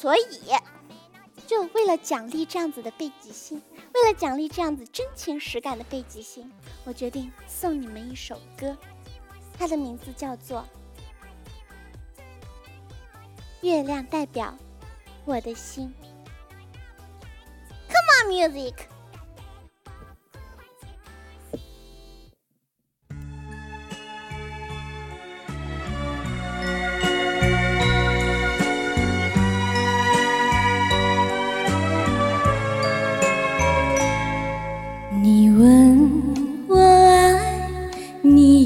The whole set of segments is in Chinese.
所以，就为了奖励这样子的背极星，为了奖励这样子真情实感的背极星，我决定送你们一首歌，它的名字叫做《月亮代表我的心》。Come on, music.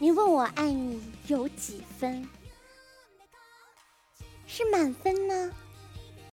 你问我爱你有几分？是满分呢，